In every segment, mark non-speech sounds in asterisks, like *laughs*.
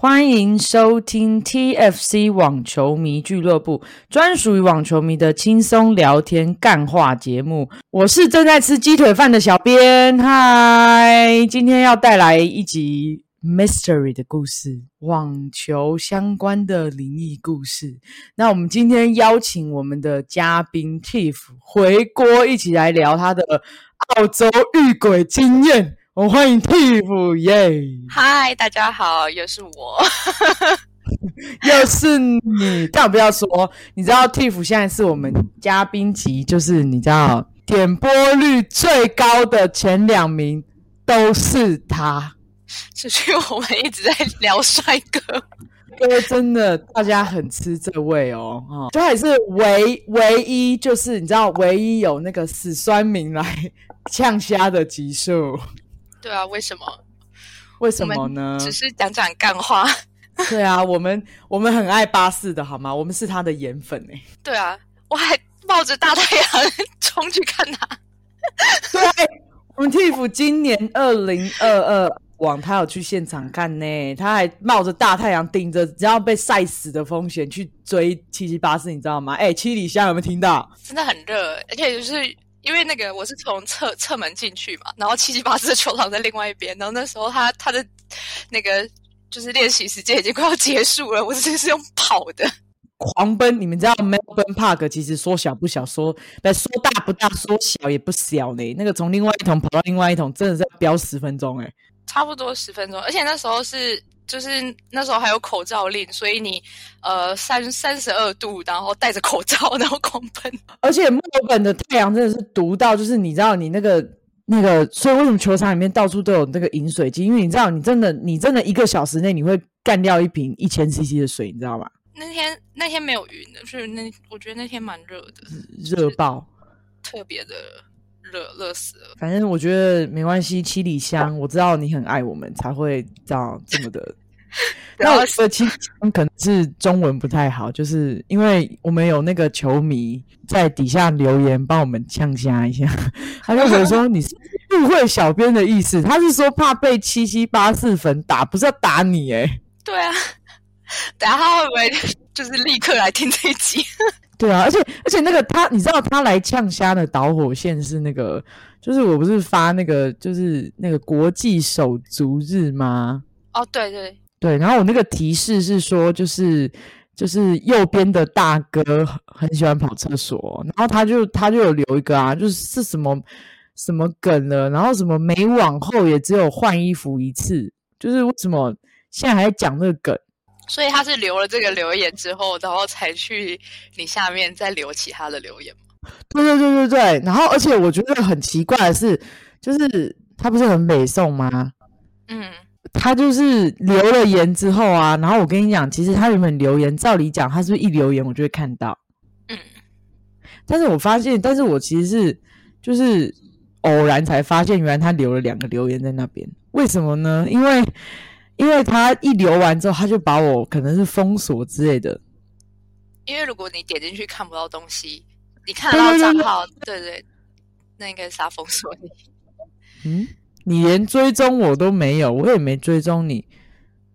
欢迎收听 TFC 网球迷俱乐部，专属于网球迷的轻松聊天干话节目。我是正在吃鸡腿饭的小编，嗨，今天要带来一集 mystery 的故事，网球相关的灵异故事。那我们今天邀请我们的嘉宾 Tiff 回锅，一起来聊他的澳洲遇鬼经验。我们欢迎 Tiff，耶！嗨，大家好，又是我，*laughs* 又是你。但我不要说，你知道 Tiff 现在是我们嘉宾级，就是你知道点播率最高的前两名都是他。是因为我们一直在聊帅哥，因为真的大家很吃这位哦，哈，就还是唯唯一，就是你知道唯一有那个死酸民来呛虾的集数。对啊，为什么？为什么呢？只是讲讲干话。*laughs* 对啊，我们我们很爱巴士的好吗？我们是他的颜粉哎。对啊，我还冒着大太阳 *laughs* 冲去看他。*laughs* 对，我们 Tiff 今年二零二二网，他有去现场看呢。他还冒着大太阳，顶着只要被晒死的风险去追七七八四，你知道吗？哎，七里香有没有听到？真的很热，而且就是。因为那个我是从侧侧门进去嘛，然后七七八四的球场在另外一边，然后那时候他他的那个就是练习时间已经快要结束了，我只是用跑的狂奔。你们知道 Melbourne Park 其实说小不小，说不说大不大，说小也不小呢。那个从另外一桶跑到另外一桶，真的是要飙十分钟哎，差不多十分钟，而且那时候是。就是那时候还有口罩令，所以你呃三三十二度，然后戴着口罩，*laughs* 然后狂喷。而且墨尔本的太阳真的是毒到，就是你知道你那个那个，所以为什么球场里面到处都有那个饮水机？因为你知道你真的你真的一个小时内你会干掉一瓶一千 CC 的水，你知道吗？那天那天没有云的，所以那我觉得那天蛮热的，热爆，特别的。热热死了，反正我觉得没关系。七里香，我知道你很爱我们，才会这样这么的。*laughs* 那我的七里香可能是中文不太好，就是因为我们有那个球迷在底下留言帮我们呛虾一下，他就会说你是误会小编的意思，他是说怕被七七八四粉打，不是要打你哎。对啊，*laughs* 等下他会不会就是立刻来听这一集？对啊，而且而且那个他，你知道他来呛虾的导火线是那个，就是我不是发那个，就是那个国际手足日吗？哦，对对对，然后我那个提示是说，就是就是右边的大哥很喜欢跑厕所，然后他就他就有留一个啊，就是是什么什么梗了，然后什么每往后也只有换衣服一次，就是为什么现在还在讲这个梗？所以他是留了这个留言之后，然后才去你下面再留其他的留言吗？对对对对对。然后，而且我觉得很奇怪的是，就是他不是很美颂吗？嗯，他就是留了言之后啊，然后我跟你讲，其实他原本留言，照理讲，他是不是一留言我就会看到？嗯。但是我发现，但是我其实是就是偶然才发现，原来他留了两个留言在那边。为什么呢？因为。因为他一留完之后，他就把我可能是封锁之类的。因为如果你点进去看不到东西，你看得到账号，对对，那应该是他封锁你。嗯，你连追踪我都没有，我也没追踪你，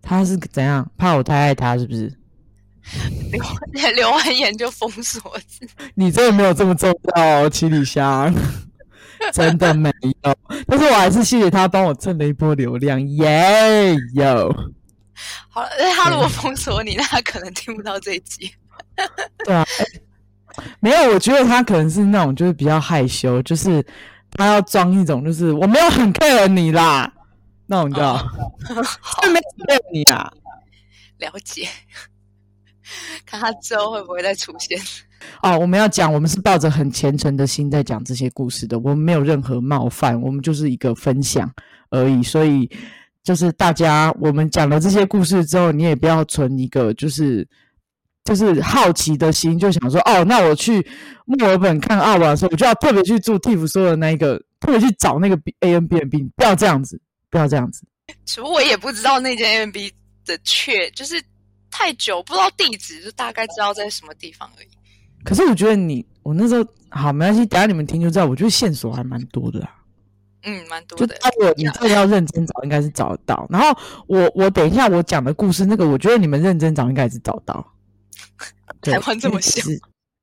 他是怎样？怕我太爱他是不是？*laughs* 留留完言就封锁？你真的没有这么重要，七里香。真的没有，但是我还是谢谢他帮我蹭了一波流量，耶有。好了，他如果封锁你，那他可能听不到这一集。*laughs* 对啊，没有，我觉得他可能是那种就是比较害羞，就是他要装一种就是我没有很 care 你啦，那种叫就没 care 你啦。了解，*laughs* 看他之后会不会再出现。哦，我们要讲，我们是抱着很虔诚的心在讲这些故事的，我们没有任何冒犯，我们就是一个分享而已。所以，就是大家，我们讲了这些故事之后，你也不要存一个就是就是好奇的心，就想说，哦，那我去墨尔本看澳网的时候，我就要特别去住 Tiff 说的那一个，特别去找那个 A N B N B，不要这样子，不要这样子。*laughs* 其实我也不知道那间 A N B 的确就是太久，不知道地址，就大概知道在什么地方而已。可是我觉得你，我那时候好没关系，等下你们听就知道。我觉得线索还蛮多的啊。嗯，蛮多就的。如果你这个要认真找，应该是找得到。然后我我等一下我讲的故事，那个我觉得你们认真找应该也是找到。*laughs* 对台湾这么小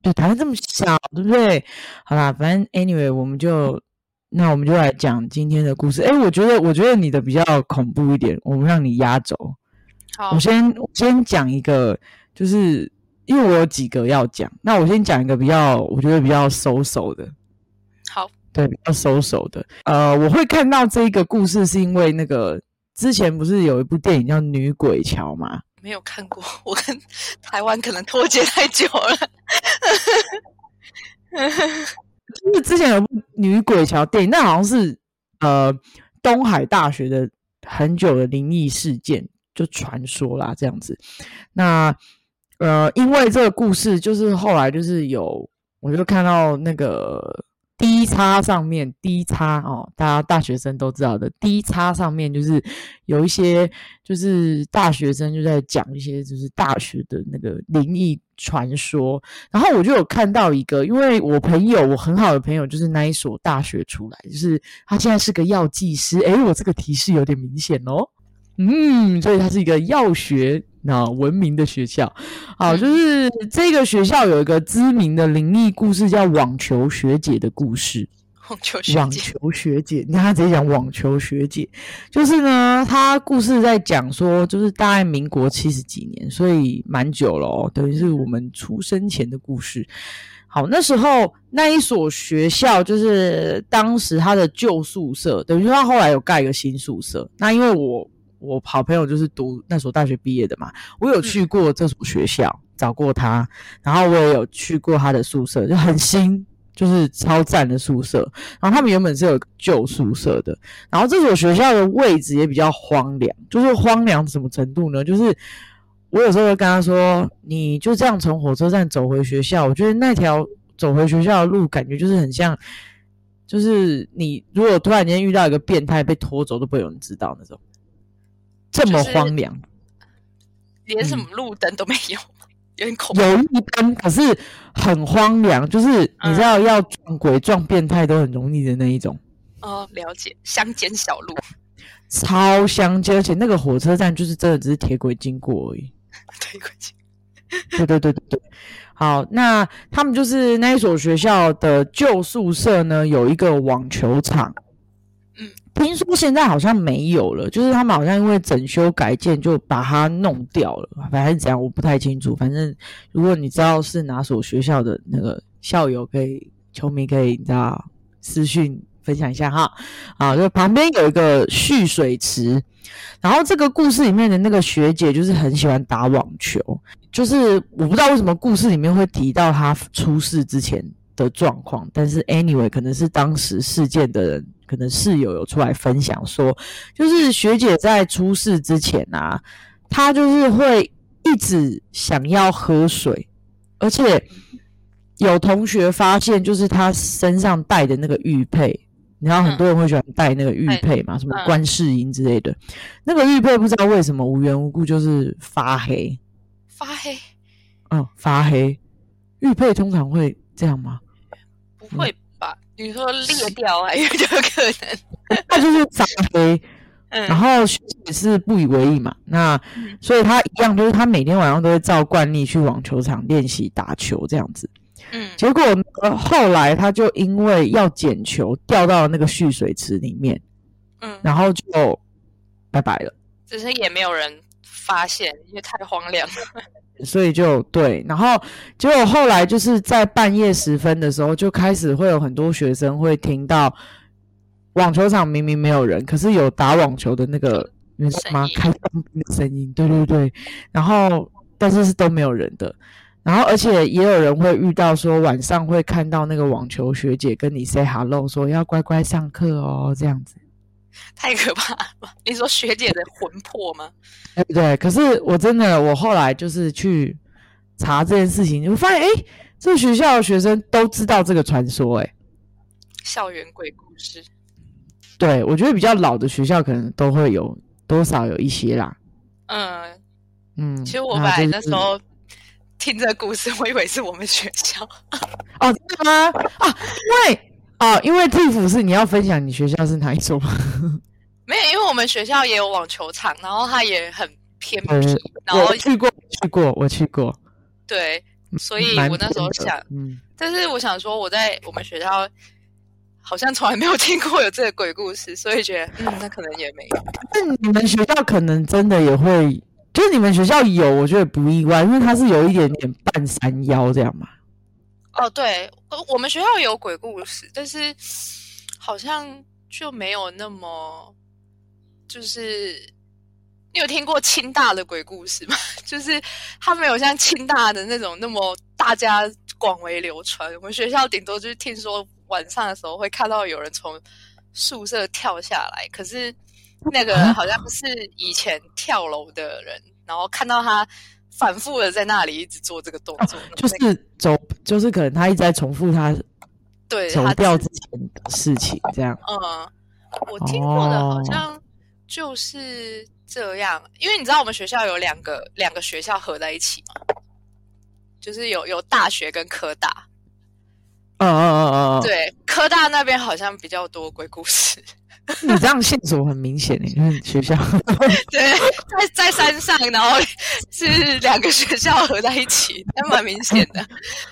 对，台湾这么小，对不对？好啦，反正 anyway，我们就那我们就来讲今天的故事。哎，我觉得我觉得你的比较恐怖一点，我们让你压轴。好我，先我先讲一个，就是因为我有几个要讲，那我先讲一个比较，我觉得比较收手的。好，对，比较收手的。呃，我会看到这个故事，是因为那个之前不是有一部电影叫《女鬼桥》吗？没有看过，*laughs* 我跟台湾可能脱节太久了。*laughs* 就是之前有部《女鬼桥》电影，那好像是呃东海大学的很久的灵异事件，就传说啦这样子。那呃，因为这个故事，就是后来就是有，我就看到那个 D 叉上面 D 叉哦，大家大学生都知道的 D 叉上面就是有一些就是大学生就在讲一些就是大学的那个灵异传说，然后我就有看到一个，因为我朋友我很好的朋友就是那一所大学出来，就是他现在是个药剂师，诶，我这个提示有点明显哦。嗯，所以他是一个药学那文明的学校。好，就是这个学校有一个知名的灵异故事，叫网球学姐的故事。网球学网姐，球学姐，你看他直接讲网球学姐，就是呢，他故事在讲说，就是大概民国七十几年，所以蛮久了哦，等于是我们出生前的故事。好，那时候那一所学校就是当时他的旧宿舍，等于说他后来有盖一个新宿舍。那因为我我好朋友就是读那所大学毕业的嘛，我有去过这所学校，找过他，然后我也有去过他的宿舍，就很新，就是超赞的宿舍。然后他们原本是有旧宿舍的，然后这所学校的位置也比较荒凉，就是荒凉什么程度呢？就是我有时候会跟他说，你就这样从火车站走回学校，我觉得那条走回学校的路，感觉就是很像，就是你如果突然间遇到一个变态被拖走，都不会有人知道那种，这么荒凉。连什么路灯都没有，*laughs* 有点恐怖。有一灯，可是很荒凉，就是你知道要撞鬼撞变态都很容易的那一种，哦，了解，乡间小路，超乡间，而且那个火车站就是真的只是铁轨经过而已。*laughs* 对，快进。对对对对对，好，那他们就是那一所学校的旧宿舍呢，有一个网球场。听说现在好像没有了，就是他们好像因为整修改建就把它弄掉了，反正怎样我不太清楚。反正如果你知道是哪所学校的那个校友，可以球迷可以你知道私讯分享一下哈。啊，就旁边有一个蓄水池，然后这个故事里面的那个学姐就是很喜欢打网球，就是我不知道为什么故事里面会提到她出事之前的状况，但是 anyway 可能是当时事件的人，可能室友有出来分享说，就是学姐在出事之前啊，她就是会一直想要喝水，而且有同学发现，就是她身上带的那个玉佩。你知道很多人会喜欢戴那个玉佩嘛，什么嗯观世音之类的。那个玉佩不知道为什么无缘无故就是发黑，发黑嗯，发黑。玉佩通常会这样吗？不会吧？你说裂掉还有这个可能？*laughs* 他就是发黑，嗯，然后学姐是不以为意嘛，那嗯所以他一样就是他每天晚上都会照惯例去网球场练习打球这样子。嗯结果呢，后来他就因为要捡球掉到了那个蓄水池里面，嗯，然后就拜拜了。只是也没有人发现，因为太荒凉了。所以就对，然后结果后来就是在半夜时分的时候，就开始会有很多学生会听到网球场明明没有人，可是有打网球的那个你知道吗声？音开声音，对对对，然后但是是都没有人的，然后而且也有人会遇到说晚上会看到那个网球学姐跟你 say hello，说要乖乖上课哦，这样子。太可怕了吧？你说学姐的魂魄吗？对不对？可是我真的，我后来就是去查这件事情，我发现，哎，这个学校的学生都知道这个传说，哎，校园鬼故事，对我觉得比较老的学校可能都会有多少有一些啦，嗯，嗯。其实我本来那时候听这个故事，我以为是我们学校，哦，真的吗？啊，因为哦，因为 Tiff 是你要分享你学校是哪一所吗？*laughs* 没有，因为我们学校也有网球场，然后它也很偏僻，然后我去过，去过，我去过。对，所以我那时候想，嗯，但是我想说，我在我们学校好像从来没有听过有这个鬼故事，所以觉得，嗯，那可能也没有。*laughs* 那你们学校可能真的也会，就是你们学校有，我觉得不意外，因为它是有一点点半山腰这样嘛。哦，对，我们学校有鬼故事，但是好像就没有那么，就是你有听过清大的鬼故事吗？*laughs* 就是他没有像清大的那种那么大家广为流传。我们学校顶多就是听说晚上的时候会看到有人从宿舍跳下来，可是那个 *laughs* 好像是以前跳楼的人，然后看到他。反复的在那里一直做这个动作，就是走，就是可能他一直在重复他对走掉之前的事情，这样。嗯，我听过的好像就是这样，因为你知道我们学校有两个两个学校合在一起嘛，就是有有大学跟科大。嗯嗯嗯嗯，对，科大那边好像比较多鬼故事。你这样线索很明显诶，因 *laughs* 为学校 *laughs* 对在在山上，然后是两个学校合在一起，还蛮明显的，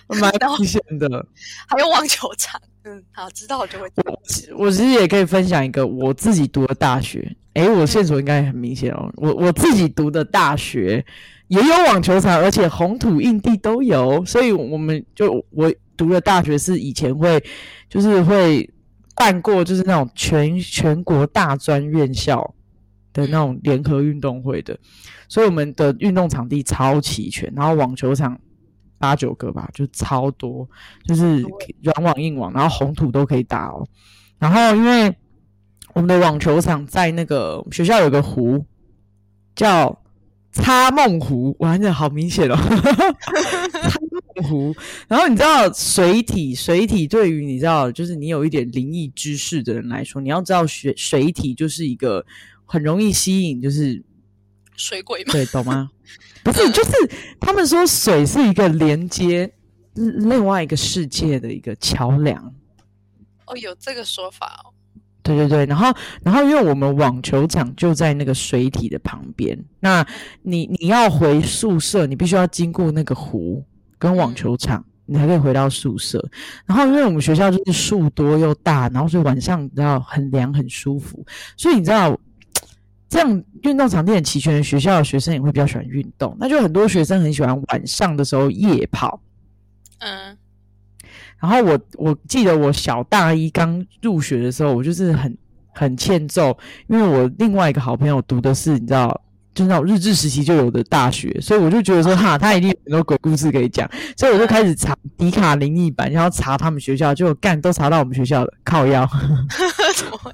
*laughs* 蛮明显的。还有网球场，嗯，好，知道我就会。我我其实也可以分享一个我自己读的大学，诶，我线索应该很明显哦。我我自己读的大学也有网球场，而且红土硬地都有，所以我们就我读的大学是以前会就是会。办过就是那种全全国大专院校的那种联合运动会的，所以我们的运动场地超齐全，然后网球场八九个吧，就超多，就是软网硬网，然后红土都可以打哦。然后因为我们的网球场在那个学校有个湖叫。擦梦湖，哇，那好明显哦！*laughs* 擦梦湖，然后你知道水体，水体对于你知道，就是你有一点灵异知识的人来说，你要知道水水体就是一个很容易吸引，就是水鬼吗？对，懂吗？不是，就是他们说水是一个连接另外一个世界的一个桥梁。哦，有这个说法哦。对对对，然后然后因为我们网球场就在那个水体的旁边，那你你要回宿舍，你必须要经过那个湖跟网球场，你才可以回到宿舍。然后因为我们学校就是树多又大，然后所以晚上你知道很凉很舒服，所以你知道这样运动场地很齐全学校的学生也会比较喜欢运动，那就很多学生很喜欢晚上的时候夜跑，嗯。然后我我记得我小大一刚入学的时候，我就是很很欠揍，因为我另外一个好朋友读的是你知道，就是那种日治时期就有的大学，所以我就觉得说哈，他一定有很多鬼故事可以讲，所以我就开始查迪卡灵异版，然后查他们学校，就干都查到我们学校了靠腰，怎么会？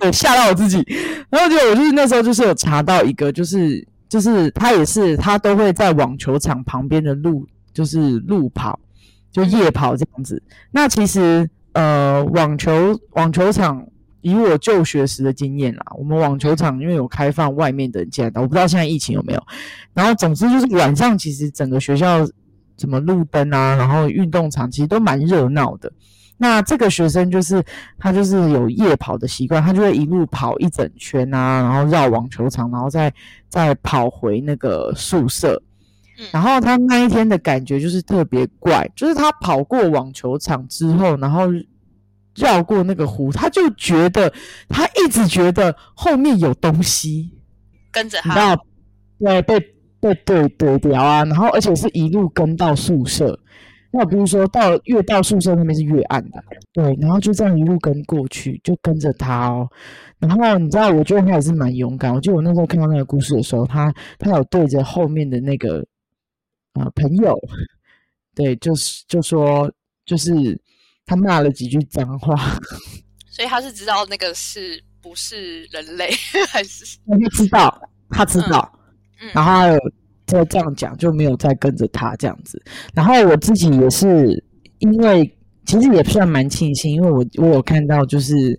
对，吓到我自己。然后就我就是那时候就是有查到一个，就是就是他也是他都会在网球场旁边的路，就是路跑。就夜跑这样子，那其实呃，网球网球场以我就学时的经验啦，我们网球场因为有开放外面的人进来，我不知道现在疫情有没有。然后总之就是晚上其实整个学校什么路灯啊，然后运动场其实都蛮热闹的。那这个学生就是他就是有夜跑的习惯，他就会一路跑一整圈啊，然后绕网球场，然后再再跑回那个宿舍。然后他那一天的感觉就是特别怪，就是他跑过网球场之后，然后绕过那个湖，他就觉得他一直觉得后面有东西跟着他，对，被被对对掉啊，然后而且是一路跟到宿舍。那比如说到越到宿舍那边是越暗的，对，然后就这样一路跟过去，就跟着他哦。然后你知道，我觉得他也是蛮勇敢。我记得我那时候看到那个故事的时候，他他有对着后面的那个。啊，朋友，*laughs* 对，就是就说，就是他骂了几句脏话，*laughs* 所以他是知道那个是不是人类，还是他知道，他知道，嗯然后有再这样讲，就没有再跟着他这样子。然后我自己也是，因为其实也算蛮庆幸，因为我我有看到就是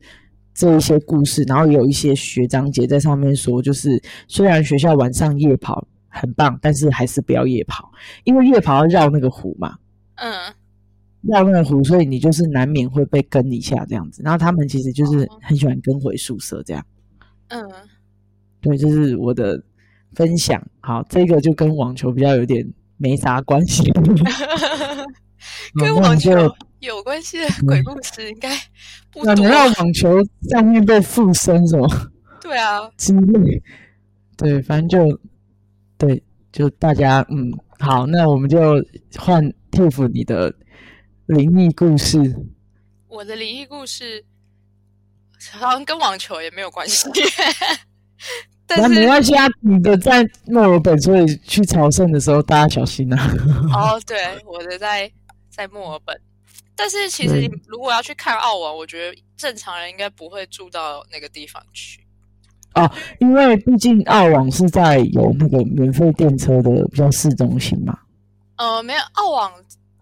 这一些故事，然后有一些学长姐在上面说，就是虽然学校晚上夜跑。很棒，但是还是不要夜跑，因为夜跑要绕那个湖嘛。嗯，绕那个湖，所以你就是难免会被跟一下这样子。然后他们其实就是很喜欢跟回宿舍这样。嗯，对，这是我的分享。好，这个就跟网球比较有点没啥关系。*laughs* 跟网球有关系的鬼故事应该不多。难道网球上面被附身什么？对啊，之类。对，反正就对，就大家嗯，好，那我们就换 Tiff 你的灵异故事。我的灵异故事好像跟网球也没有关系。*laughs* 那没关系啊，你的在墨尔本，所以去朝圣的时候大家小心啊。哦，*laughs* 对，我的在在墨尔本，但是其实如果要去看澳网，我觉得正常人应该不会住到那个地方去。哦，因为毕竟澳网是在有那个免费电车的比较市中心嘛。呃，没有澳网。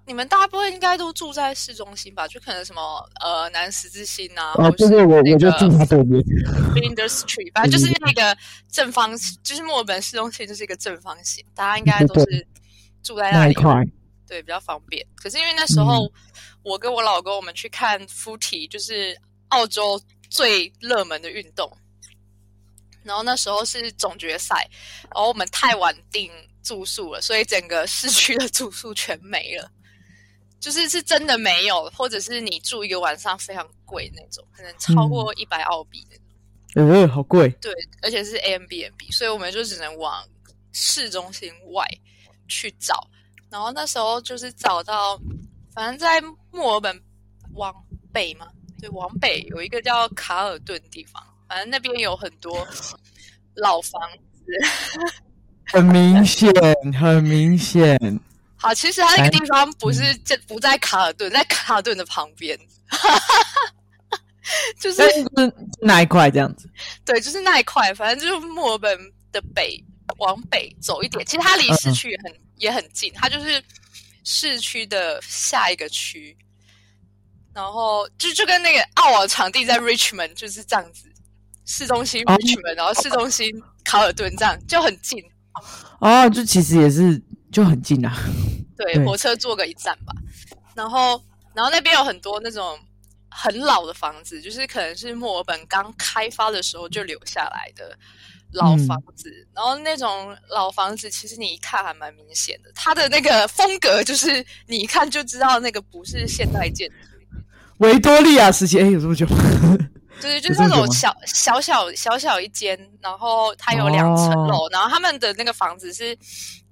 你们大部分应该都住在市中心吧？就可能什么呃南十字星啊，啊，对对，我我就住他对面 *laughs* b i n d e r Street，反正就是那个正方，就是墨尔本市中心就是一个正方形，大家应该都是住在那里，对，比较方便。可是因为那时候我跟我老公我们去看 Footy，就是澳洲最热门的运动，然后那时候是总决赛，然后我们太晚订住宿了，所以整个市区的住宿全没了。就是是真的没有，或者是你住一个晚上非常贵那种，可能超过一百澳币那种。呃，好贵。对，而且是 A M B N B，所以我们就只能往市中心外去找。然后那时候就是找到，反正在墨尔本往北嘛，对，往北有一个叫卡尔顿地方，反正那边有很多老房子。很明显，很明显。*laughs* 好，其实它那个地方不是在不在卡尔顿，在卡尔顿的旁边，*laughs* 就是那一块这样子。对，就是那一块，反正就是墨尔本的北，往北走一点。其实它离市区也很也很近，它就是市区的下一个区。然后就就跟那个澳网场地在 Richmond 就是这样子，市中心 Richmond，然后市中心卡尔顿这样就很近。哦，就其实也是。就很近啊，*laughs* 对，火车坐个一站吧。然后，然后那边有很多那种很老的房子，就是可能是墨尔本刚开发的时候就留下来的老房子。然后那种老房子，其实你一看还蛮明显的，它的那个风格就是你一看就知道那个不是现代建筑。维多利亚时期，哎，有这么久？对，就是那种小小小小小一间，然后它有两层楼，然后他们的那个房子是。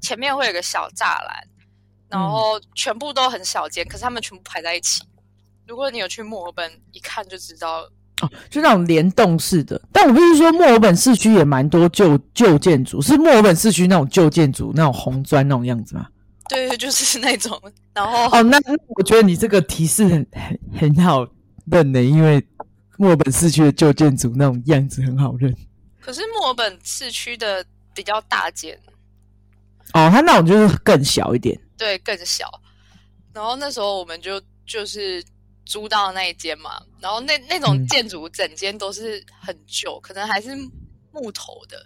前面会有个小栅栏，然后全部都很小间，可是他们全部排在一起。如果你有去墨尔本，一看就知道哦，就那种联动式的。但我不是说墨尔本市区也蛮多旧旧建筑，是墨尔本市区那种旧建筑，那种红砖那种样子吗？对，就是那种。然后哦，那我觉得你这个提示很很很好认的，因为墨尔本市区的旧建筑那种样子很好认。可是墨尔本市区的比较大间。哦，它那种就是更小一点，对，更小。然后那时候我们就就是租到那一间嘛，然后那那种建筑整间都是很旧，可能还是木头的。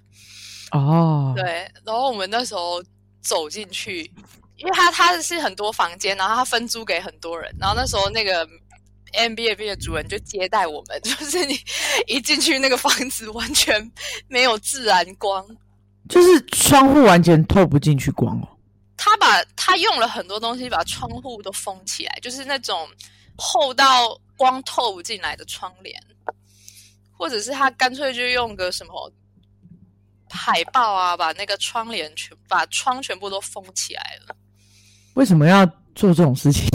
哦，对。然后我们那时候走进去，因为它它是很多房间，然后它分租给很多人。然后那时候那个 M B A B 的主人就接待我们，*laughs* 就是你一进去那个房子完全没有自然光。就是窗户完全透不进去光哦。他把他用了很多东西把窗户都封起来，就是那种厚到光透不进来的窗帘，或者是他干脆就用个什么海报啊，把那个窗帘全把窗全部都封起来了。为什么要做这种事情？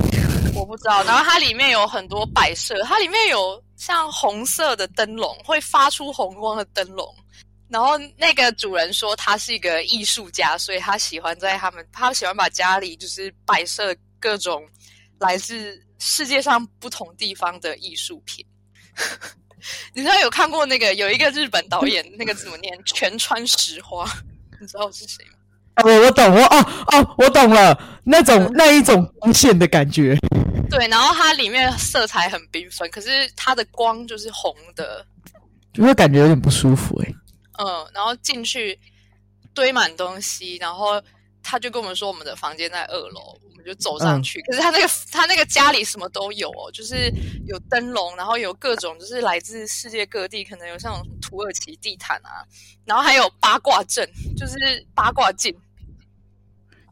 我不知道。然后它里面有很多摆设，它里面有像红色的灯笼，会发出红光的灯笼。然后那个主人说他是一个艺术家，所以他喜欢在他们，他喜欢把家里就是摆设各种来自世界上不同地方的艺术品。*laughs* 你知道有看过那个有一个日本导演，那个怎么念？全川石花，你知道是谁吗？哦，我懂，我哦哦，我懂了，那种那一种光线的感觉。对，然后它里面色彩很缤纷，可是它的光就是红的，就会感觉有点不舒服哎。嗯，然后进去堆满东西，然后他就跟我们说我们的房间在二楼，我们就走上去。可是他那个他那个家里什么都有哦，就是有灯笼，然后有各种就是来自世界各地，可能有像土耳其地毯啊，然后还有八卦阵，就是八卦镜，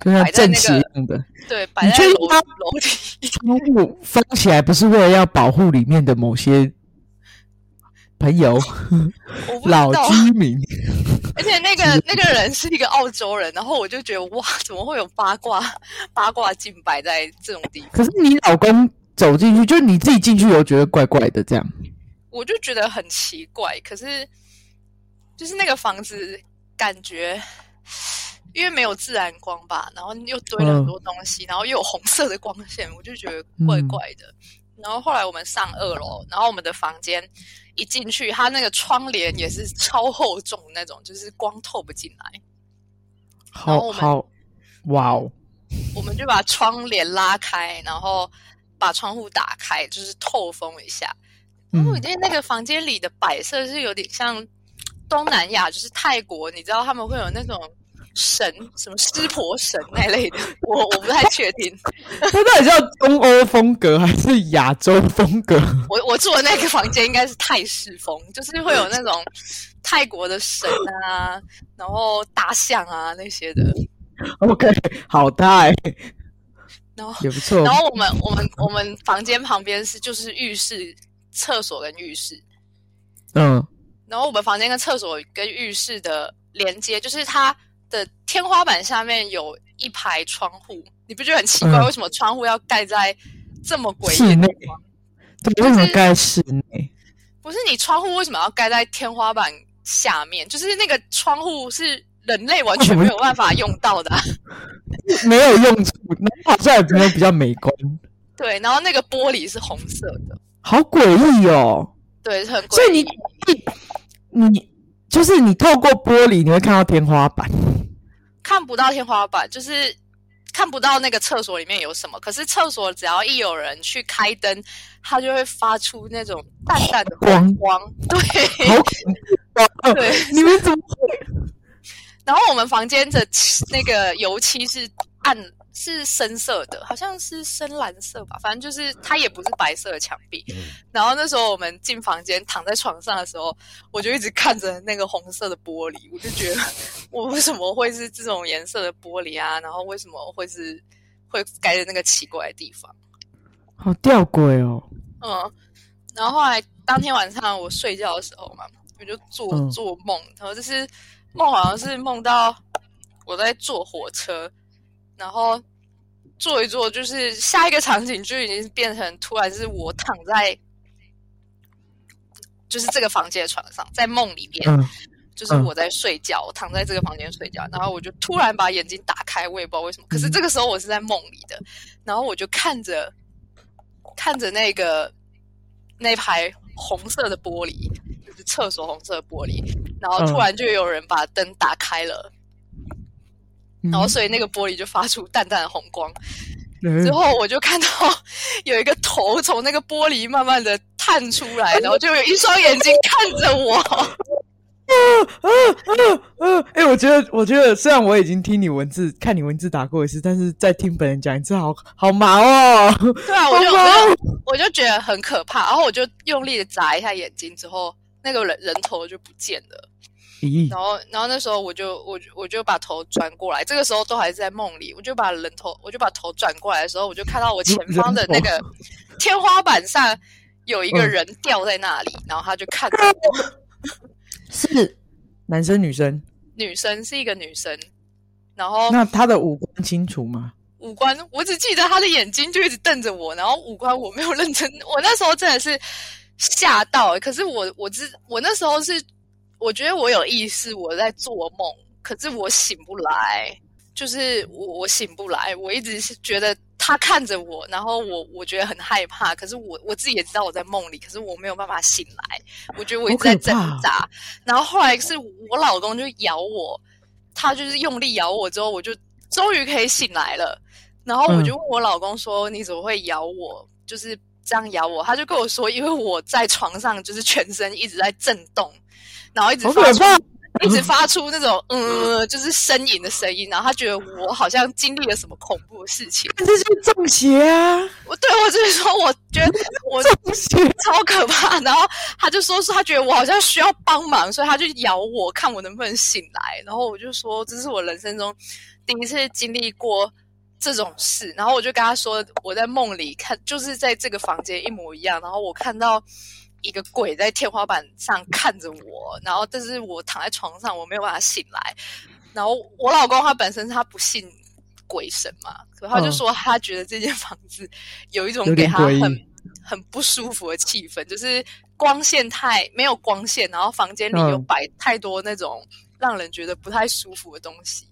就像摆在那个正旗用的。对，摆在你确定他楼楼梯。窗户封起来不是为了要保护里面的某些朋友、老，居民？而且那个那个人是一个澳洲人，然后我就觉得哇，怎么会有八卦八卦镜摆在这种地方？可是你老公走进去，就你自己进去有觉得怪怪的，这样。我就觉得很奇怪。可是就是那个房子感觉。因为没有自然光吧，然后又堆了很多东西，然后又有红色的光线，我就觉得怪怪的。然后后来我们上二楼，然后我们的房间一进去，它那个窗帘也是超厚重那种，就是光透不进来。好好，哇哦！我们就把窗帘拉开，然后把窗户打开，就是透风一下。因为我觉得那个房间里的摆设是有点像东南亚，就是泰国，你知道他们会有那种。神什么湿婆神那类的，我我不太确定。*laughs* 它到底叫东欧风格还是亚洲风格？*laughs* 我我住的那个房间应该是泰式风，就是会有那种泰国的神啊，然后大象啊那些的。OK，好大哎，然后也不错。然后我们我们我们房间旁边是就是浴室、厕所跟浴室。嗯，然后我们房间跟厕所跟浴室的连接，就是它。的天花板下面有一排窗户，你不觉得很奇怪？为什么窗户要盖在这么诡异的地方？为什么盖室内？不是你窗户为什么要盖在天花板下面？就是那个窗户是人类完全没有办法用到的，*laughs* 没有用处，那好像也没有比较美观。对，然后那个玻璃是红色的，好诡异哦。对，很诡异。所以你你就是你透过玻璃，你会看到天花板。看不到天花板，就是看不到那个厕所里面有什么。可是厕所只要一有人去开灯，它就会发出那种淡淡的光光。对，好恐怖！对，你们怎么会？*laughs* 然后我们房间的那个油漆是暗。是深色的，好像是深蓝色吧，反正就是它也不是白色的墙壁。然后那时候我们进房间躺在床上的时候，我就一直看着那个红色的玻璃，我就觉得我为什么会是这种颜色的玻璃啊？然后为什么会是会盖在那个奇怪的地方？好吊诡哦。嗯，然后后来当天晚上我睡觉的时候嘛，我就做做梦，然后就是梦好像是梦到我在坐火车。然后做一做，就是下一个场景就已经变成突然是我躺在，就是这个房间的床上，在梦里边，就是我在睡觉，我躺在这个房间睡觉，然后我就突然把眼睛打开，我也不知道为什么，可是这个时候我是在梦里的，然后我就看着看着那个那排红色的玻璃，就是厕所红色的玻璃，然后突然就有人把灯打开了。然后，所以那个玻璃就发出淡淡的红光。*laughs* 之后，我就看到 *laughs* 有一个头从那个玻璃慢慢的探出来，然后就有一双眼睛看着我。啊啊啊啊！哎，我觉得，我觉得，虽然我已经听你文字、看你文字打过一次，但是在听本人讲一次，好好麻哦。对啊，我就 *laughs* 我就我就觉得很可怕。然后我就用力的眨一下眼睛，之后那个人人头就不见了。然后，然后那时候我就我我就把头转过来，这个时候都还是在梦里，我就把人头，我就把头转过来的时候，我就看到我前方的那个天花板上有一个人吊在那里，然后他就看着 *laughs* 我，是男生女生？女生是一个女生，然后那他的五官清楚吗？五官我只记得他的眼睛就一直瞪着我，然后五官我没有认真，我那时候真的是吓到，可是我我知我那时候是。我觉得我有意识，我在做梦，可是我醒不来，就是我我醒不来，我一直是觉得他看着我，然后我我觉得很害怕，可是我我自己也知道我在梦里，可是我没有办法醒来，我觉得我一直在挣扎，然后后来是我老公就咬我，他就是用力咬我之后，我就终于可以醒来了，然后我就问我老公说：“你怎么会咬我？就是这样咬我？”他就跟我说：“因为我在床上，就是全身一直在震动。”然后一直发出一直发出那种嗯，就是呻吟的声音，然后他觉得我好像经历了什么恐怖的事情。这就是中邪啊！我对我就是说，我觉得 *laughs* 我超可怕。然后他就说，是他觉得我好像需要帮忙，所以他就咬我，看我能不能醒来。然后我就说，这是我人生中第一次经历过这种事。然后我就跟他说，我在梦里看，就是在这个房间一模一样。然后我看到。一个鬼在天花板上看着我，然后但是我躺在床上，我没有办法醒来。然后我老公他本身他不信鬼神嘛，可他就说他觉得这间房子有一种给他很很不舒服的气氛，就是光线太没有光线，然后房间里又摆太多那种让人觉得不太舒服的东西。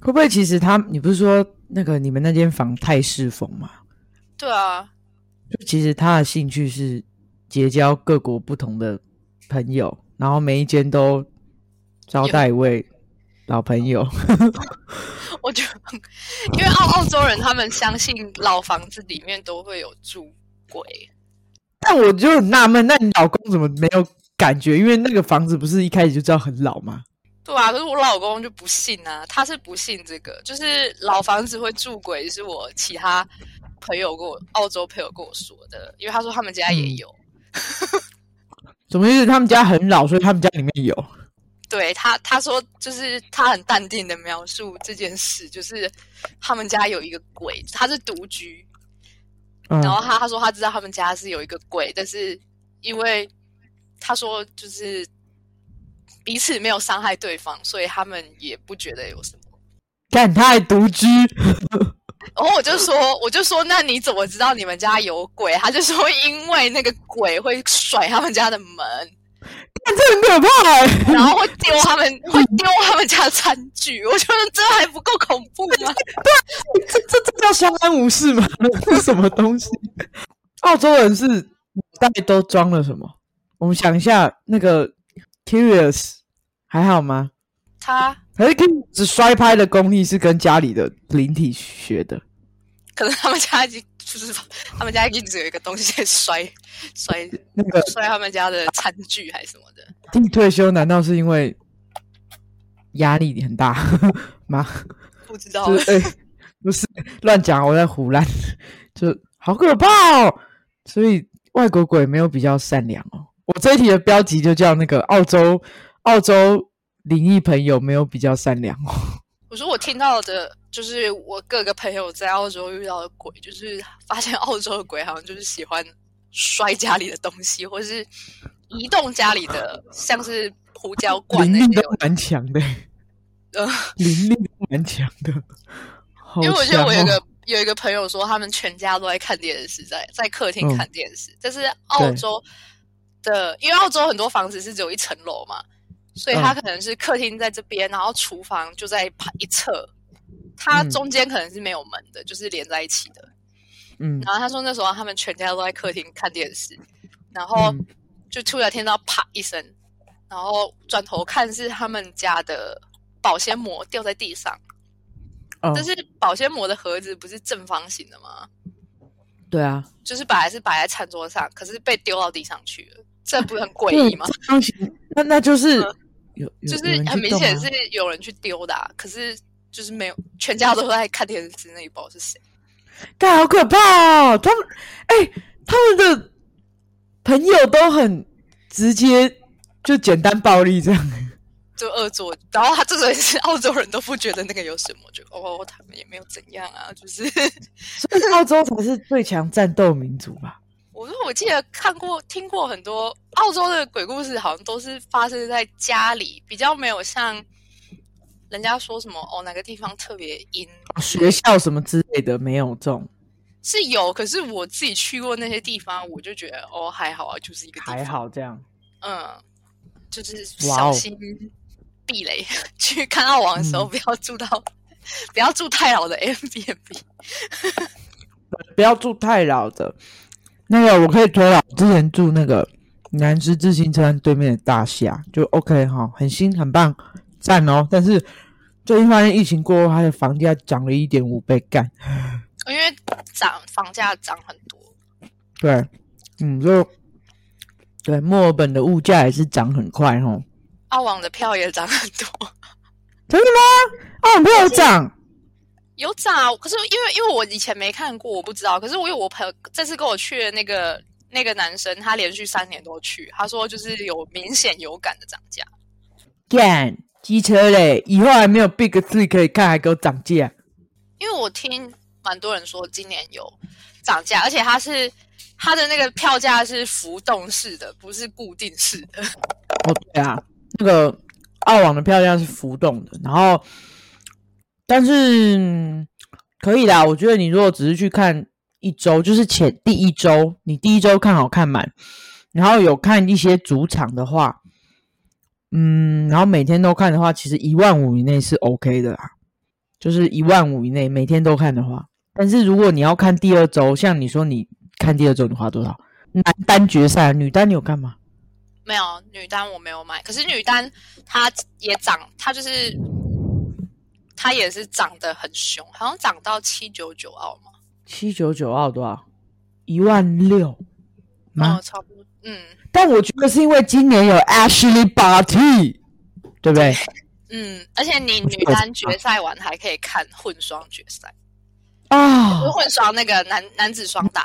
会不会其实他你不是说那个你们那间房太适逢吗？对啊。其实他的兴趣是结交各国不同的朋友，然后每一间都招待一位老朋友。*laughs* 我觉得，因为澳澳洲人他们相信老房子里面都会有住鬼。但我就很纳闷，那你老公怎么没有感觉？因为那个房子不是一开始就知道很老吗？对啊，可是我老公就不信啊，他是不信这个，就是老房子会住鬼，是我其他。朋友跟我澳洲朋友跟我说的，因为他说他们家也有，*laughs* 什么意思？他们家很老，所以他们家里面有。*laughs* 对他，他说就是他很淡定的描述这件事，就是他们家有一个鬼，他是独居，然后他他说他知道他们家是有一个鬼，但是因为他说就是彼此没有伤害对方，所以他们也不觉得有什么。但他还独居。然后我就说，我就说，那你怎么知道你们家有鬼？他就说，因为那个鬼会甩他们家的门，这很可怕。然后会丢他们，会丢他们家的餐具。我觉得这还不够恐怖吗？*laughs* 对，这这这叫相安无事吗？*laughs* 是什么东西？澳洲人是大概都装了什么？我们想一下，那个 Curious 还好吗？他。可是跟只摔拍的功力是跟家里的灵体学的，可能他们家已经就是他们家一直有一个东西在摔摔那个摔他们家的餐具还是什么的。你退休难道是因为压力很大吗？不知道，*laughs* 哎，不是乱讲，我在胡乱，就好可怕哦。所以外国鬼没有比较善良哦。我这一题的标题就叫那个澳洲澳洲。灵异朋友没有比较善良哦。我说我听到的，就是我各个朋友在澳洲遇到的鬼，就是发现澳洲的鬼好像就是喜欢摔家里的东西，或是移动家里的，像是胡椒罐那些，都蛮强的。呃，灵力蛮强的。因为我觉得我有个有一个朋友说，他们全家都在看电视，在在客厅看电视。但是澳洲的，因为澳洲很多房子是只有一层楼嘛。所以他可能是客厅在这边，然后厨房就在一侧，它中间可能是没有门的，就是连在一起的。嗯，然后他说那时候他们全家都在客厅看电视，然后就突然听到啪一声，然后转头看是他们家的保鲜膜掉在地上。但是保鲜膜的盒子不是正方形的吗？对啊，就是本来是摆在餐桌上，可是被丢到地上去了，这不是很 *laughs* 诡异吗？方形，那那就是。有就是很明显是有人去丢的，可是就是没有，全家都在看电视，那一包是谁？但好可怕哦！他们哎，他们的朋友都很直接，就简单暴力这样，*laughs* 就恶作。然后他这个是澳洲人都不觉得那个有什么，就哦，他们也没有怎样啊，就是。所以澳洲才是最强战斗民族吧？我记得看过、听过很多澳洲的鬼故事，好像都是发生在家里，比较没有像人家说什么哦，哪个地方特别阴，学校什么之类的没有这种。是有，可是我自己去过那些地方，我就觉得哦，还好啊，就是一个还好这样。嗯，就是小心避雷，*laughs* 去看澳网的时候不要住到，不要住太老的 M B N B，不要住太老的。那个我可以推了，之前住那个南师自行车对面的大厦，就 OK 哈，很新很棒，赞哦。但是最近发现疫情过后，它的房价涨了一点五倍，干。因为涨房价涨很多。对，嗯，就对墨尔本的物价也是涨很快哈。澳网的票也涨很多，真的吗？澳网票有涨？有涨，可是因为因为我以前没看过，我不知道。可是我有我朋友这次跟我去的那个那个男生，他连续三年都去，他说就是有明显有感的涨价。干机车嘞，以后还没有 Big Three 可以看，还给我涨价。因为我听蛮多人说今年有涨价，而且它是它的那个票价是浮动式的，不是固定式的。哦，对啊，那个澳网的票价是浮动的，然后但是可以啦。我觉得你如果只是去看一周，就是前第一周，你第一周看好看满，然后有看一些主场的话，嗯，然后每天都看的话，其实一万五以内是 OK 的啦，就是一万五以内每天都看的话。但是如果你要看第二周，像你说你看第二周，你花多少？男单决赛，女单你有看吗？没有女单我没有买，可是女单它也涨，它就是它也是涨得很凶，好像涨到七九九澳嘛。七九九澳多少？一万六吗？哦，差不多，嗯但我觉得是因为今年有 Ashley Barty，对不对？嗯，而且你女单决赛完还可以看混双决赛，啊、混双那个男男子双打，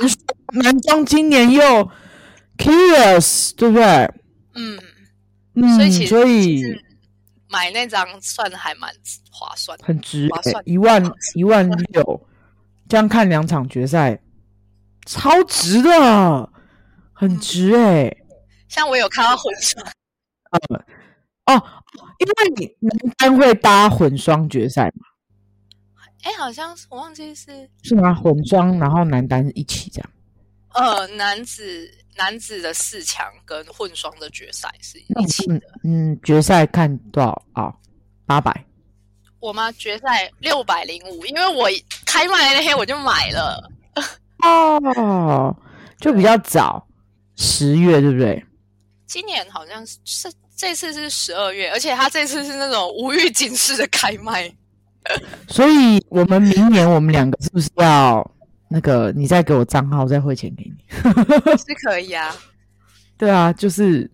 男双今年又 Curious，对不对？嗯，嗯，所以其实所以其实买那张算还蛮划算。很值欸划算一万一万六，这样看两场决赛，超值的，很值哎、像我有看到混双，哦，因为你男单会搭混双决赛嘛，哎，好像是我忘记是是吗？混双然后男单一起这样。呃男子男子的四强跟混双的决赛是那一起的。嗯，决赛看多少啊？八百。我吗？决赛六百零五，因为我开卖那天我就买了。哦，就比较早，十月对不对？今年好像是是这次是十二月，而且他这次是那种无预警式的开卖。*laughs* 所以我们明年我们两个是不是要那个你再给我账号，再汇钱给你？*laughs* 是可以啊，对啊，就是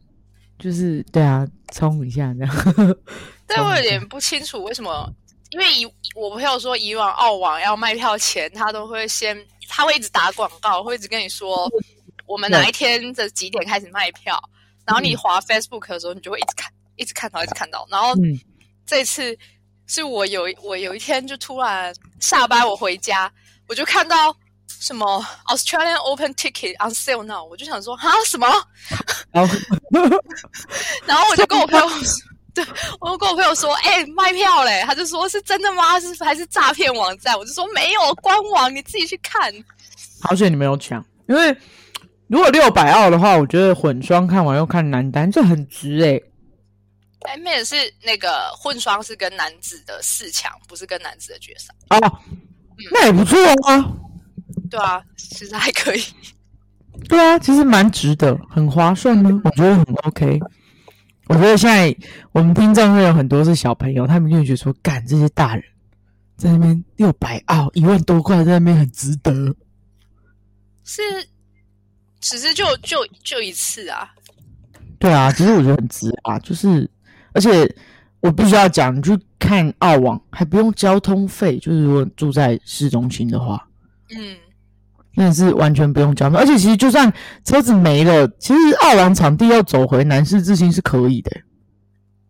就是对啊，冲一下这样。*laughs* 但我有点不清楚为什么，因为以我朋友说以往澳网要卖票前，他都会先他会一直打广告，会一直跟你说我们哪一天的几点开始卖票，然后你滑 Facebook 的时候，你就会一直看，一直看到，一直看到，然后嗯，这次是我有我有一天就突然下班我回家，我就看到什么 Australian Open Ticket on sale now，我就想说哈什么，然后 *laughs* 然后我就跟我朋友说，对我就跟我朋友说，哎、卖票嘞，他就说是真的吗？是还是诈骗网站？我就说没有，官网你自己去看。好险你没有抢，因为如果六百澳的话，我觉得混双看完又看男单，这很值诶、哎，妹也是那个混双是跟男子的四强，不是跟男子的决赛。哦，那也不错啊。对啊，其实还可以。*laughs* 对啊，其实蛮值得，很划算呢，我觉得很 OK。我觉得现在我们听众会有很多是小朋友，他们就会觉得说，干这些大人在那边六百澳一万多块，在那边很值得。是，只是就就就一次啊。对啊，其实我觉得很值啊，就是而且我必须要讲，你去看澳网还不用交通费，就是如果住在市中心的话，嗯，那是完全不用交通，而且其实就算车子没了，其实澳网场地要走回南市之星是可以的。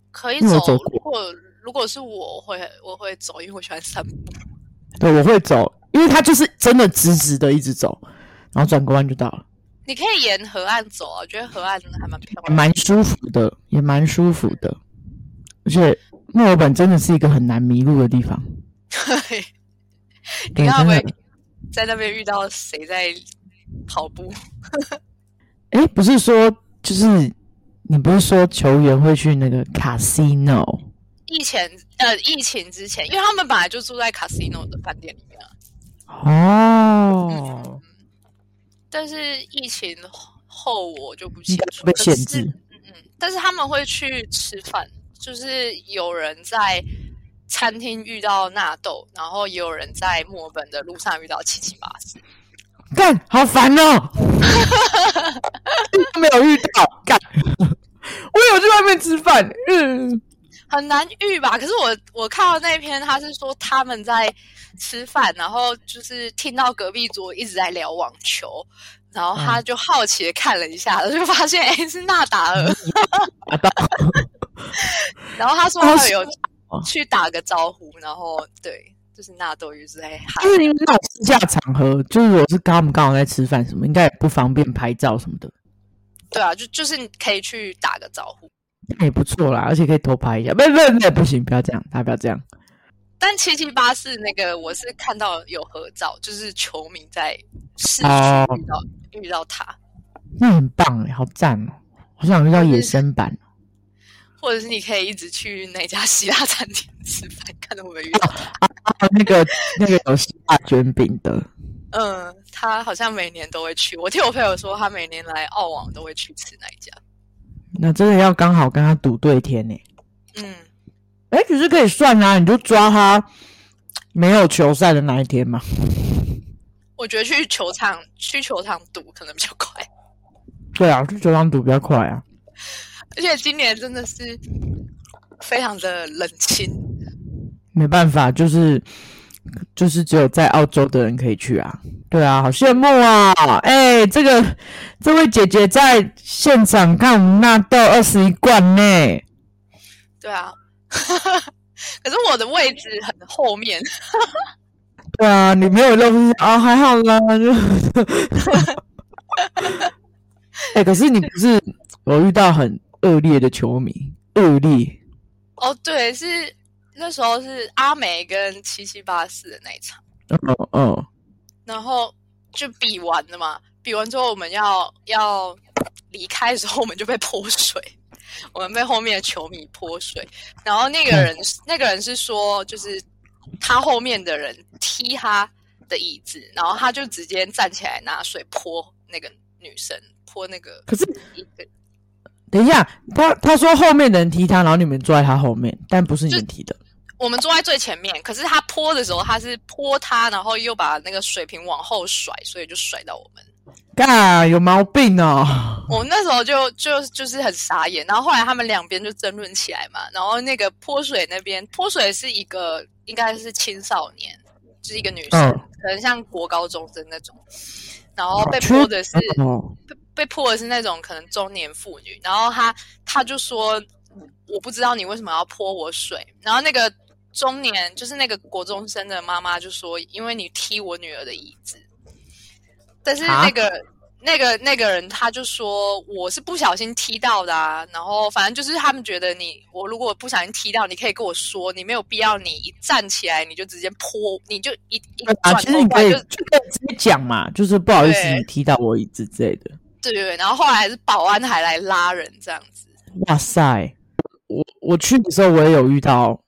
可以走。走如果如果是我，我会我会走，因为我喜欢散步。对，我会走，因为它就是真的直直的一直走，然后转个弯就到了，你可以沿河岸走啊，我觉得河岸还蛮漂也亮。蛮舒服的，也蛮舒服的。而且墨尔本真的是一个很难迷路的地方。*laughs* 对，你看在那边遇到谁在跑步？*laughs* 哎，不是说就是你不是说球员会去那个 casino？疫情呃，疫情之前，因为他们本来就住在 casino 的饭店里面啊，哦，但是疫情后我就不清楚，被限制。嗯嗯，但是他们会去吃饭，就是有人在餐厅遇到纳豆，然后也有人在墨尔本的路上遇到七七八四。干，好烦哦！*laughs* 没有遇到干，我有去去外面吃饭。嗯，很难遇吧？可是我我看到那篇，他是说他们在吃饭，然后就是听到隔壁桌一直在聊网球，然后他就好奇的看了一下，就发现哎是纳达尔，*laughs* *laughs* 然后他说他有去打个招呼，然后对。就是纳豆鱼是在，就是因为那种私下场合，就是我是跟他们刚好在吃饭什么，应该也不方便拍照什么的。对啊，就就是可以去打个招呼，那也不错啦，而且可以偷拍一下。不不不，不行，不要这样，大家不要这样。但七七八四那个，我是看到有合照，就是球迷在市区遇到遇到他，那很棒哎，好赞哦！我想遇到野生版。或者是你可以一直去哪家希腊餐厅吃饭，看会不会遇到啊？那个那个有希腊卷饼的，嗯，他好像每年都会去。我听我朋友说，他每年来澳网都会去吃那一家。那真的要刚好跟他赌对天呢？嗯，哎，其实可以算啊，你就抓他没有球赛的那一天嘛。我觉得去球场去球场赌可能比较快。对啊，去球场赌比较快啊。而且今年真的是非常的冷清，没办法，就是就是只有在澳洲的人可以去啊。对啊，好羡慕啊！哎，这个这位姐姐在现场看我们纳豆二十一罐呢。对啊，*laughs* 可是我的位置很后面。对啊，你没有露出啊，还好啦。就 *laughs* 哎，可是你不是我遇到很。恶劣的球迷，恶劣。哦，对，是那时候是阿美跟七七八四的那一场，嗯嗯，然后就比完了嘛，比完之后我们要要离开的时候，我们就被泼水，我们被后面的球迷泼水，然后那个人那个人是说，就是他后面的人踢他的椅子，然后他就直接站起来拿水泼那个女生，泼那个，可是。等一下，他他说后面的人踢他，然后你们坐在他后面，但不是你们踢的。我们坐在最前面，可是他泼的时候，他是泼他，然后又把那个水瓶往后甩，所以就甩到我们。干，有毛病哦！我那时候就就就是很傻眼，然后后来他们两边就争论起来嘛，然后那个泼水那边泼水是一个应该是青少年，就是一个女生，可能像国高中生那种，然后被泼的是。被泼的是那种可能中年妇女，然后她她就说我不知道你为什么要泼我水，然后那个中年就是那个国中生的妈妈就说因为你踢我女儿的椅子，但是那个那个那个人他就说我是不小心踢到的啊，然后反正就是他们觉得你我如果不小心踢到，你可以跟我说，你没有必要你一站起来你就直接泼，你就一一转头可以就直接讲嘛，就是不好意思你踢到我椅子之类的。对对对，然后后来还是保安还来拉人这样子。哇塞，我我去的时候我也有遇到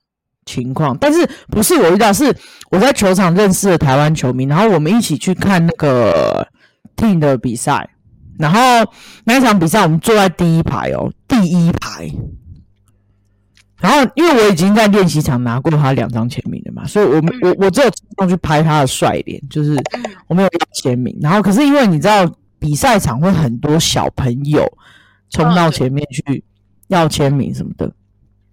情况，但是不是我遇到，是我在球场认识的台湾球迷，然后我们一起去看那个 team 的比赛，然后那一场比赛我们坐在第一排哦，第一排。然后因为我已经在练习场拿过他两张签名了嘛，所以我们我我只有上去拍他的帅脸，就是我没有要签名。然后可是因为你知道。比赛场会很多小朋友冲到前面去要签名什么的，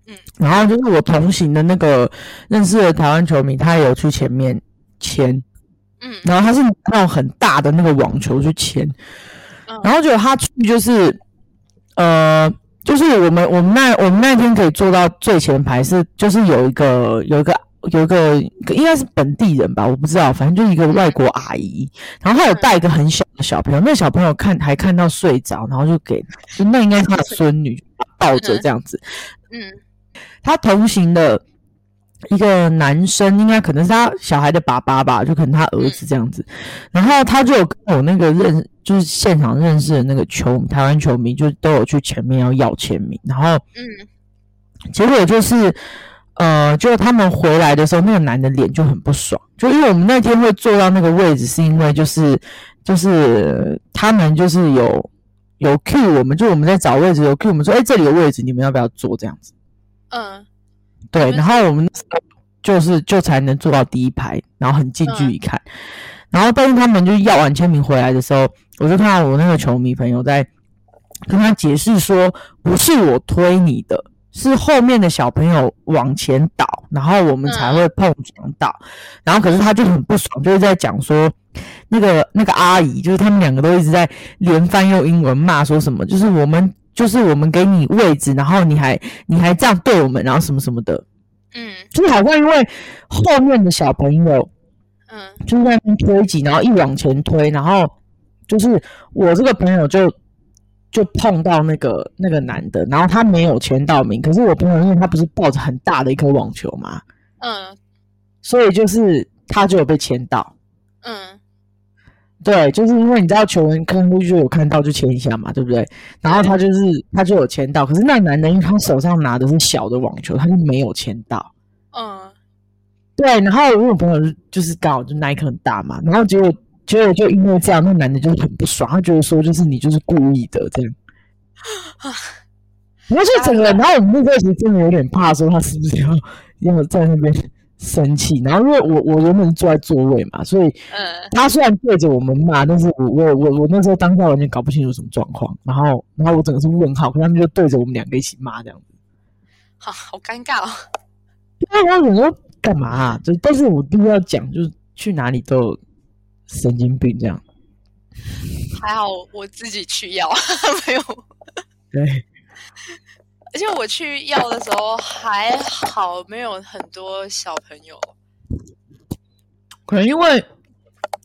嗯，然后就是我同行的那个认识的台湾球迷，他也有去前面签，嗯，然后他是那种很大的那个网球去签，然后就他去就是，呃，就是我们我们那我们那天可以坐到最前排，是就是有一个有一个。有一个应该是本地人吧，我不知道，反正就是一个外国阿姨，然后她有带一个很小的小朋友，那小朋友看还看到睡着，然后就给，就那应该是他的孙女抱着这样子，嗯，他同行的一个男生，应该可能是他小孩的爸爸吧，就可能他儿子这样子，然后他就有跟我那个认，就是现场认识的那个球台湾球迷，就都有去前面要要签名，然后，嗯，结果就是。呃，就他们回来的时候，那个男的脸就很不爽，就因为我们那天会坐到那个位置，是因为就是就是他们就是有有 Q 我们，就我们在找位置有 Q 我们说，哎，这里有位置，你们要不要坐？这样子？嗯，对，然后我们就是就才能坐到第一排，然后很近距离看，然后但是他们就要完签名回来的时候，我就看到我那个球迷朋友在跟他解释说，不是我推你的，是后面的小朋友往前倒，然后我们才会碰撞到。然后可是他就很不爽，就是在讲说，那个那个阿姨，就是他们两个都一直在连翻用英文骂说什么，就是我们就是我们给你位置，然后你还你还这样对我们，然后什么什么的，嗯就是好像因为后面的小朋友。嗯就是在那边推挤，然后一往前推，然后就是我这个朋友就就碰到那个那个男的，然后他没有签到名，可是我朋友因为他不是抱着很大的一颗网球嘛，嗯所以就是他就有被签到。嗯对，就是因为你知道球员看过去就有看到就签一下嘛，对不对？然后他就是他就有签到，可是那男的因为他手上拿的是小的网球，他就没有签到。嗯对，然后我朋友就就是刚好就那一颗很大嘛，然后结果结果就因为这样，那男的就是很不爽，他觉得说就是你就是故意的这样。然后就整个，然后我们那时候其实真的有点怕，说他是不是要要在那边生气。然后因为我我原本是坐在座位嘛，所以嗯他虽然对着我们骂，但是我我我我那时候当下完全搞不清楚什么状况。然后然后我整个是问号，可他们就对着我们两个一起骂这样子。好好尴尬哦。对啊，然后我说干嘛、啊？就但是我必须要讲，就是去哪里都有神经病这样。还好我自己去要，*laughs* 没有。对，而且我去要的时候还好，没有很多小朋友。可能因为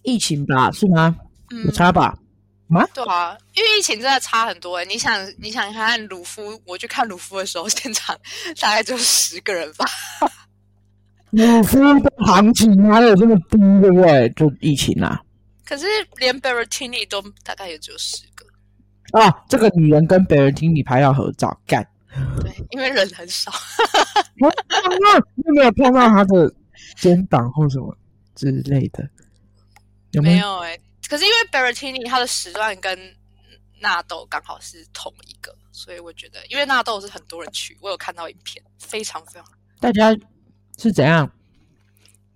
疫情吧，是吗？嗯有，差吧？吗？对啊，因为疫情真的差很多、欸。你想，你想看看鲁夫，我去看鲁夫的时候，现场大概就十个人吧。鲁夫的行情哪有这么低，对不对？就疫情啊！可是连 Berrettini 都大概也只有十个，啊，这个女人跟 b e r t i n i 拍要合照，干！对，因为人很少。有没有碰到他的肩膀或什么之类的？有没有？哎、可是因为 Berrettini 他的时段跟纳豆刚好是同一个，所以我觉得，因为纳豆是很多人去，我有看到影片，非常非常大家是怎样？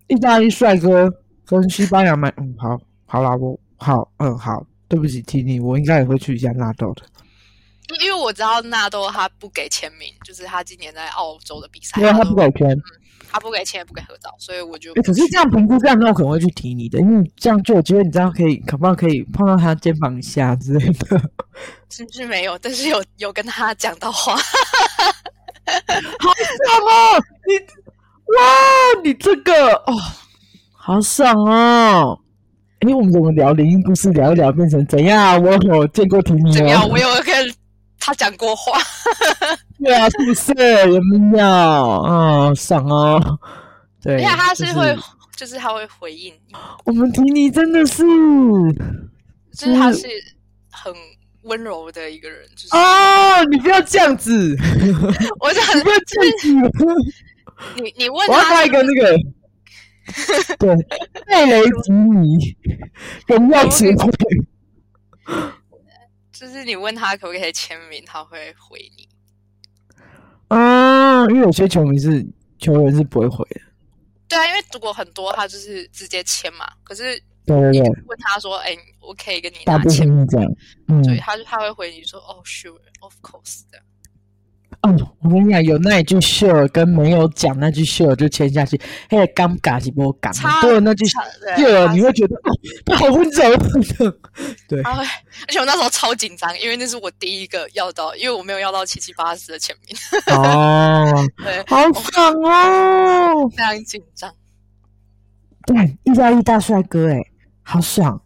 意大利帅哥跟西班牙蛮……嗯，好，好啦，我好，嗯，好，对不起，提你，我应该也会去一下纳豆的。因为我知道纳豆他不给签名，就是他今年在澳洲的比赛，因为他不给圈，他不给签，也不给合照，所以我就哎、可是这样评估这样，那我可能会去提你的，因为这样就我觉得，你知道可以，可不可以碰到他肩膀下之类的？*laughs* 是不是没有，但是有有跟他讲到话，*laughs* 好什么！你哇，你这个哦，好爽哦！哎，我们怎么聊灵异故事聊一聊变成怎样？我有见过提你怎么样？哦，我有跟他讲过话，*laughs* 对啊，是不是有没有？哦，爽哦！对，而且他是就会，就是他会回应你，我们提你真的是就是他是很温柔的一个人，就是哦，你不要这样子，*laughs* 我就很你不要这样子。你你问我要他开一个那个，*laughs* 对，贝雷吉尼荣耀协会。*laughs* 就是你问他可不可以签名，他会回你。啊，因为有些球迷是球员是不会回的。对啊，因为如果很多他就是直接签嘛，可是对对对，问他说：“哎、我可以跟你拿签名这样。嗯，对，他就他会回你说：“哦、s u r e of course。”这样。哦，我跟你讲，有那一句 sure 跟没有讲那句 sure 就签下去，嘿，尴尬是不尴差尬，对那句差对 sure 他你会觉得哦，他好温柔。对，而且我那时候超紧张，因为那是我第一个要到，因为我没有要到七七八十的签名，哦，*laughs* 对，好爽哦！非常紧张。对，意大利大帅哥，哎，好爽。